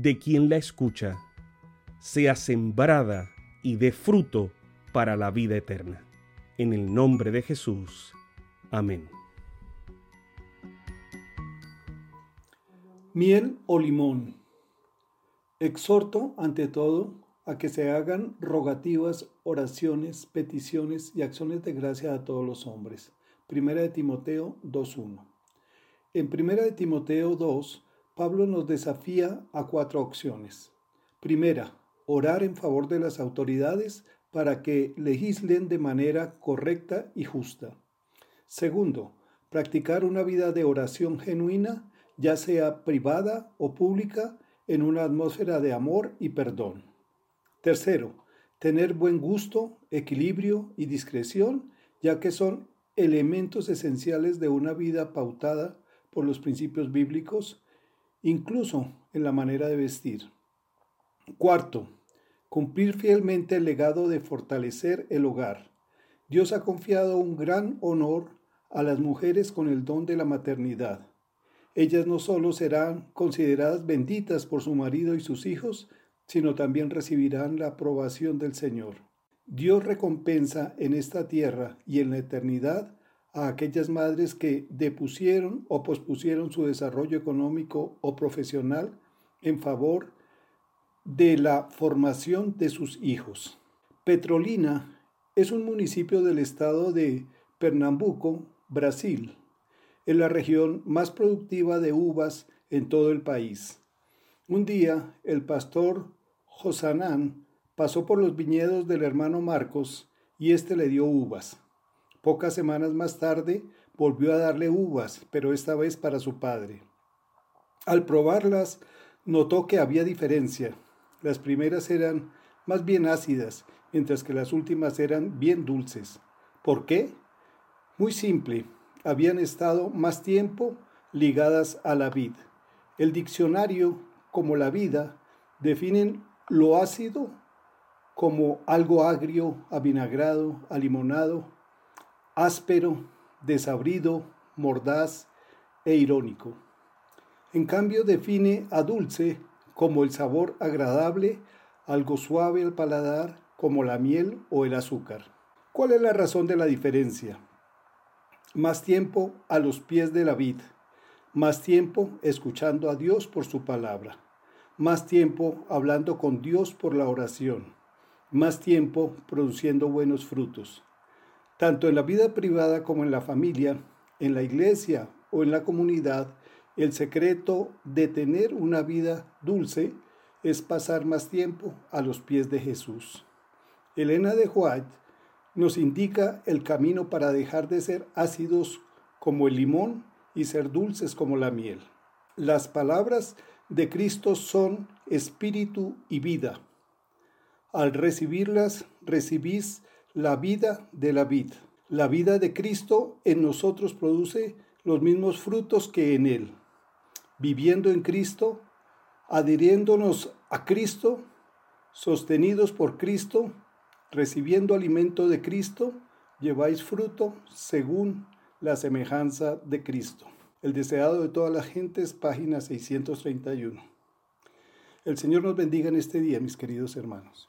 de quien la escucha, sea sembrada y dé fruto para la vida eterna. En el nombre de Jesús. Amén. Miel o limón. Exhorto, ante todo, a que se hagan rogativas, oraciones, peticiones y acciones de gracia a todos los hombres. Primera de Timoteo 2.1. En Primera de Timoteo 2, Pablo nos desafía a cuatro opciones. Primera, orar en favor de las autoridades para que legislen de manera correcta y justa. Segundo, practicar una vida de oración genuina, ya sea privada o pública, en una atmósfera de amor y perdón. Tercero, tener buen gusto, equilibrio y discreción, ya que son elementos esenciales de una vida pautada por los principios bíblicos, incluso en la manera de vestir. Cuarto, cumplir fielmente el legado de fortalecer el hogar. Dios ha confiado un gran honor a las mujeres con el don de la maternidad ellas no solo serán consideradas benditas por su marido y sus hijos, sino también recibirán la aprobación del Señor. Dios recompensa en esta tierra y en la eternidad a aquellas madres que depusieron o pospusieron su desarrollo económico o profesional en favor de la formación de sus hijos. Petrolina es un municipio del estado de Pernambuco, Brasil es la región más productiva de uvas en todo el país. Un día el pastor Josanán pasó por los viñedos del hermano Marcos y éste le dio uvas. Pocas semanas más tarde volvió a darle uvas, pero esta vez para su padre. Al probarlas, notó que había diferencia. Las primeras eran más bien ácidas, mientras que las últimas eran bien dulces. ¿Por qué? Muy simple habían estado más tiempo ligadas a la vid. El diccionario, como la vida, definen lo ácido como algo agrio, avinagrado, alimonado, áspero, desabrido, mordaz e irónico. En cambio, define a dulce como el sabor agradable, algo suave al paladar, como la miel o el azúcar. ¿Cuál es la razón de la diferencia? más tiempo a los pies de la vid, más tiempo escuchando a Dios por su palabra, más tiempo hablando con Dios por la oración, más tiempo produciendo buenos frutos. Tanto en la vida privada como en la familia, en la iglesia o en la comunidad, el secreto de tener una vida dulce es pasar más tiempo a los pies de Jesús. Elena de White nos indica el camino para dejar de ser ácidos como el limón y ser dulces como la miel. Las palabras de Cristo son espíritu y vida. Al recibirlas, recibís la vida de la vid. La vida de Cristo en nosotros produce los mismos frutos que en Él. Viviendo en Cristo, adhiriéndonos a Cristo, sostenidos por Cristo, recibiendo alimento de Cristo, lleváis fruto según la semejanza de Cristo. El deseado de todas las gentes, página 631. El Señor nos bendiga en este día, mis queridos hermanos.